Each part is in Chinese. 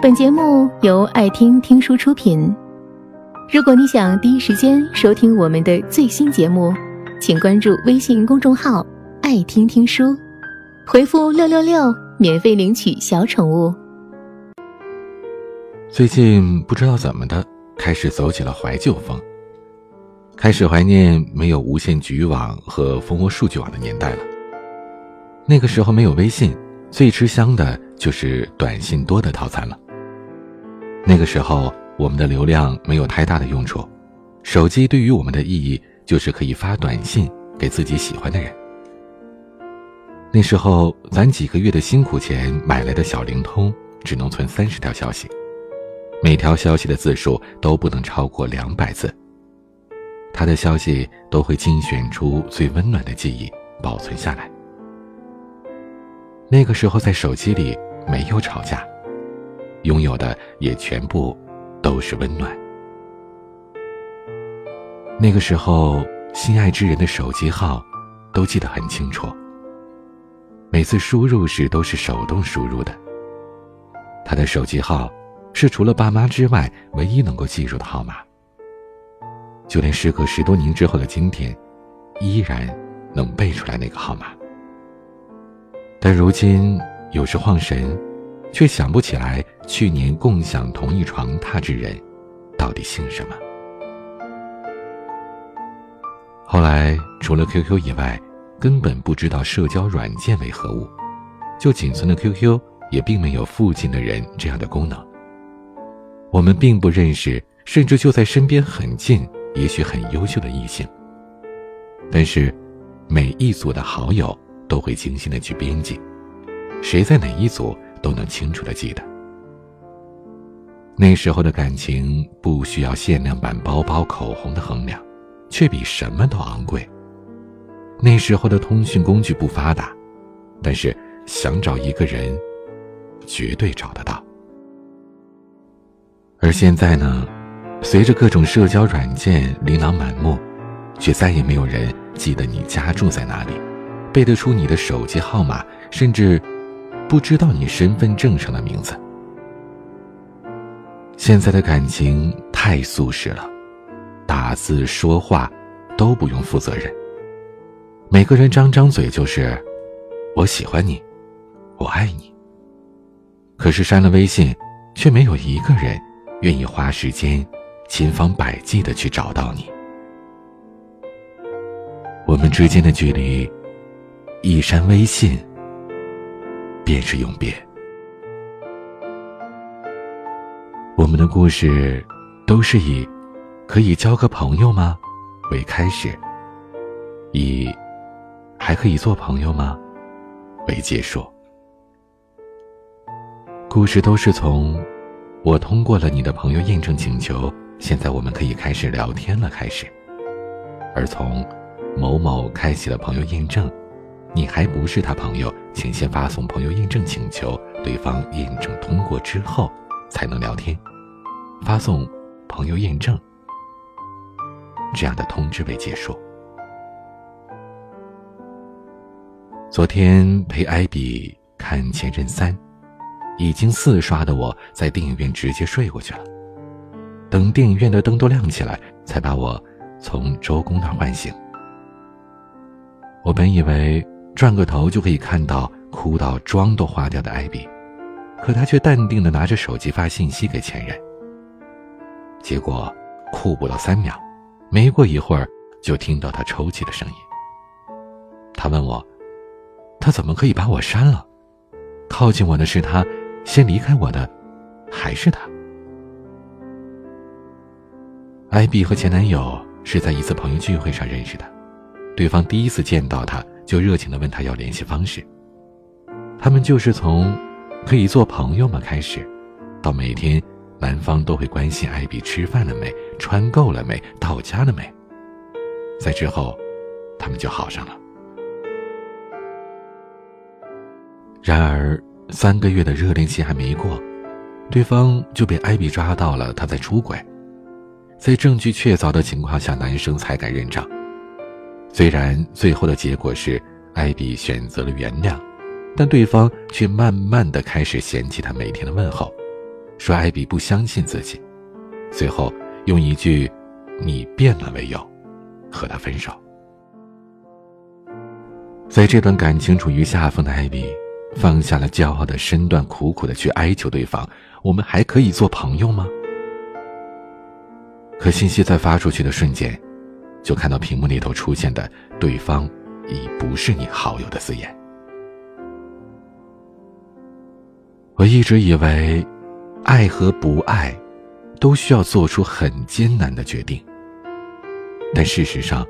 本节目由爱听听书出品。如果你想第一时间收听我们的最新节目，请关注微信公众号“爱听听书”，回复“六六六”免费领取小宠物。最近不知道怎么的，开始走起了怀旧风，开始怀念没有无线局域网和蜂窝数据网的年代了。那个时候没有微信，最吃香的就是短信多的套餐了。那个时候，我们的流量没有太大的用处，手机对于我们的意义就是可以发短信给自己喜欢的人。那时候，咱几个月的辛苦钱买来的小灵通只能存三十条消息，每条消息的字数都不能超过两百字。他的消息都会精选出最温暖的记忆保存下来。那个时候，在手机里没有吵架。拥有的也全部都是温暖。那个时候，心爱之人的手机号都记得很清楚。每次输入时都是手动输入的。他的手机号是除了爸妈之外唯一能够记住的号码。就连时隔十多年之后的今天，依然能背出来那个号码。但如今有时晃神。却想不起来去年共享同一床榻之人，到底姓什么。后来除了 QQ 以外，根本不知道社交软件为何物，就仅存的 QQ 也并没有附近的人这样的功能。我们并不认识，甚至就在身边很近，也许很优秀的异性。但是，每一组的好友都会精心的去编辑，谁在哪一组。都能清楚的记得，那时候的感情不需要限量版包包、口红的衡量，却比什么都昂贵。那时候的通讯工具不发达，但是想找一个人，绝对找得到。而现在呢，随着各种社交软件琳琅满目，却再也没有人记得你家住在哪里，背得出你的手机号码，甚至。不知道你身份证上的名字。现在的感情太速食了，打字说话都不用负责任。每个人张张嘴就是“我喜欢你，我爱你”。可是删了微信，却没有一个人愿意花时间、千方百计的去找到你。我们之间的距离，一删微信。便是永别。我们的故事都是以“可以交个朋友吗”为开始，以“还可以做朋友吗”为结束。故事都是从“我通过了你的朋友验证请求，现在我们可以开始聊天了”开始，而从“某某开启了朋友验证”。你还不是他朋友，请先发送朋友验证请求，对方验证通过之后才能聊天。发送朋友验证这样的通知为结束。昨天陪艾比看《前任三》，已经四刷的我在电影院直接睡过去了。等电影院的灯都亮起来，才把我从周公那唤醒。我本以为。转个头就可以看到哭到妆都花掉的艾比，可他却淡定的拿着手机发信息给前任。结果，哭不到三秒，没过一会儿就听到他抽泣的声音。他问我，他怎么可以把我删了？靠近我的是他，先离开我的，还是他？艾比和前男友是在一次朋友聚会上认识的，对方第一次见到他。就热情的问他要联系方式。他们就是从可以做朋友吗开始，到每天男方都会关心艾比吃饭了没、穿够了没、到家了没。在之后，他们就好上了。然而三个月的热恋期还没过，对方就被艾比抓到了他在出轨。在证据确凿的情况下，男生才敢认账。虽然最后的结果是艾比选择了原谅，但对方却慢慢的开始嫌弃他每天的问候，说艾比不相信自己，随后用一句“你变了”为由，和他分手。在这段感情处于下风的艾比，放下了骄傲的身段，苦苦的去哀求对方：“我们还可以做朋友吗？”可信息在发出去的瞬间，就看到屏幕里头出现的对方已不是你好友的字眼。我一直以为，爱和不爱，都需要做出很艰难的决定。但事实上，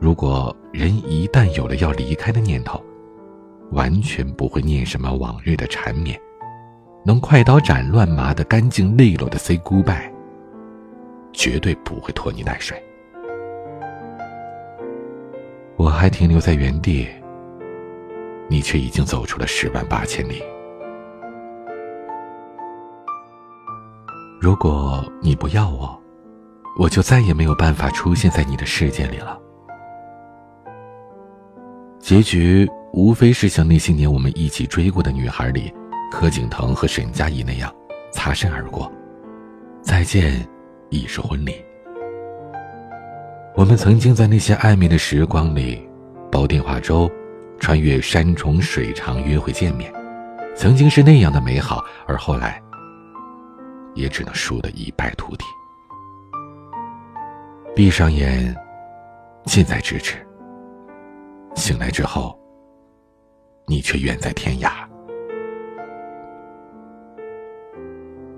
如果人一旦有了要离开的念头，完全不会念什么往日的缠绵，能快刀斩乱麻的干净利落的 say goodbye，绝对不会拖泥带水。我还停留在原地，你却已经走出了十万八千里。如果你不要我，我就再也没有办法出现在你的世界里了。结局无非是像那些年我们一起追过的女孩里，柯景腾和沈佳宜那样，擦身而过，再见已是婚礼。我们曾经在那些暧昧的时光里，煲电话粥，穿越山重水长约会见面，曾经是那样的美好，而后来。也只能输得一败涂地。闭上眼，近在咫尺。醒来之后，你却远在天涯。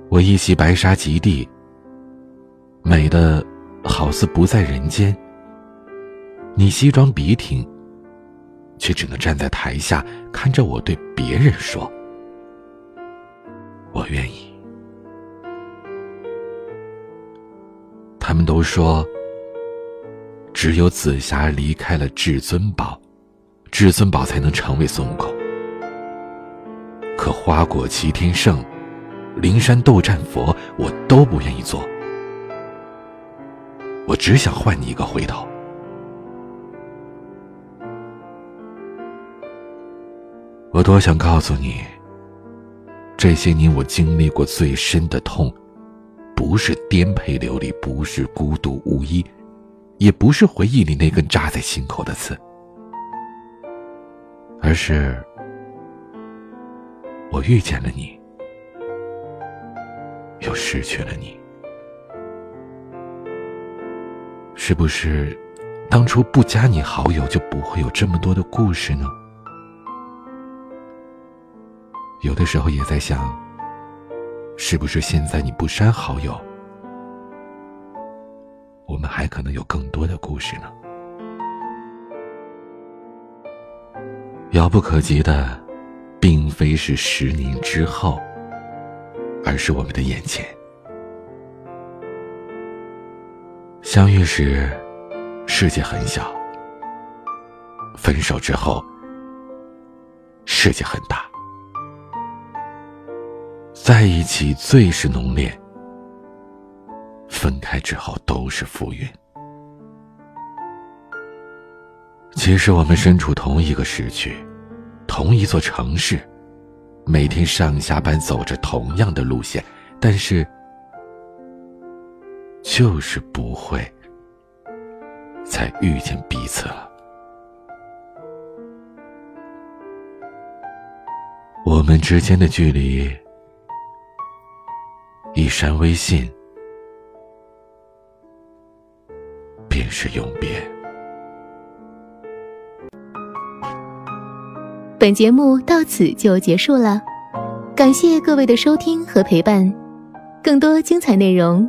我一袭白纱及地，美的好似不在人间。你西装笔挺，却只能站在台下看着我对别人说：“我愿意。”他们都说，只有紫霞离开了至尊宝，至尊宝才能成为孙悟空。可花果齐天圣，灵山斗战佛，我都不愿意做。我只想换你一个回头。我多想告诉你，这些年我经历过最深的痛。不是颠沛流离，不是孤独无依，也不是回忆里那根扎在心口的刺，而是我遇见了你，又失去了你。是不是当初不加你好友，就不会有这么多的故事呢？有的时候也在想。是不是现在你不删好友，我们还可能有更多的故事呢？遥不可及的，并非是十年之后，而是我们的眼前。相遇时，世界很小；分手之后，世界很大。在一起最是浓烈，分开之后都是浮云。其实我们身处同一个时区，同一座城市，每天上下班走着同样的路线，但是就是不会再遇见彼此了。我们之间的距离。一删微信，便是永别。本节目到此就结束了，感谢各位的收听和陪伴。更多精彩内容，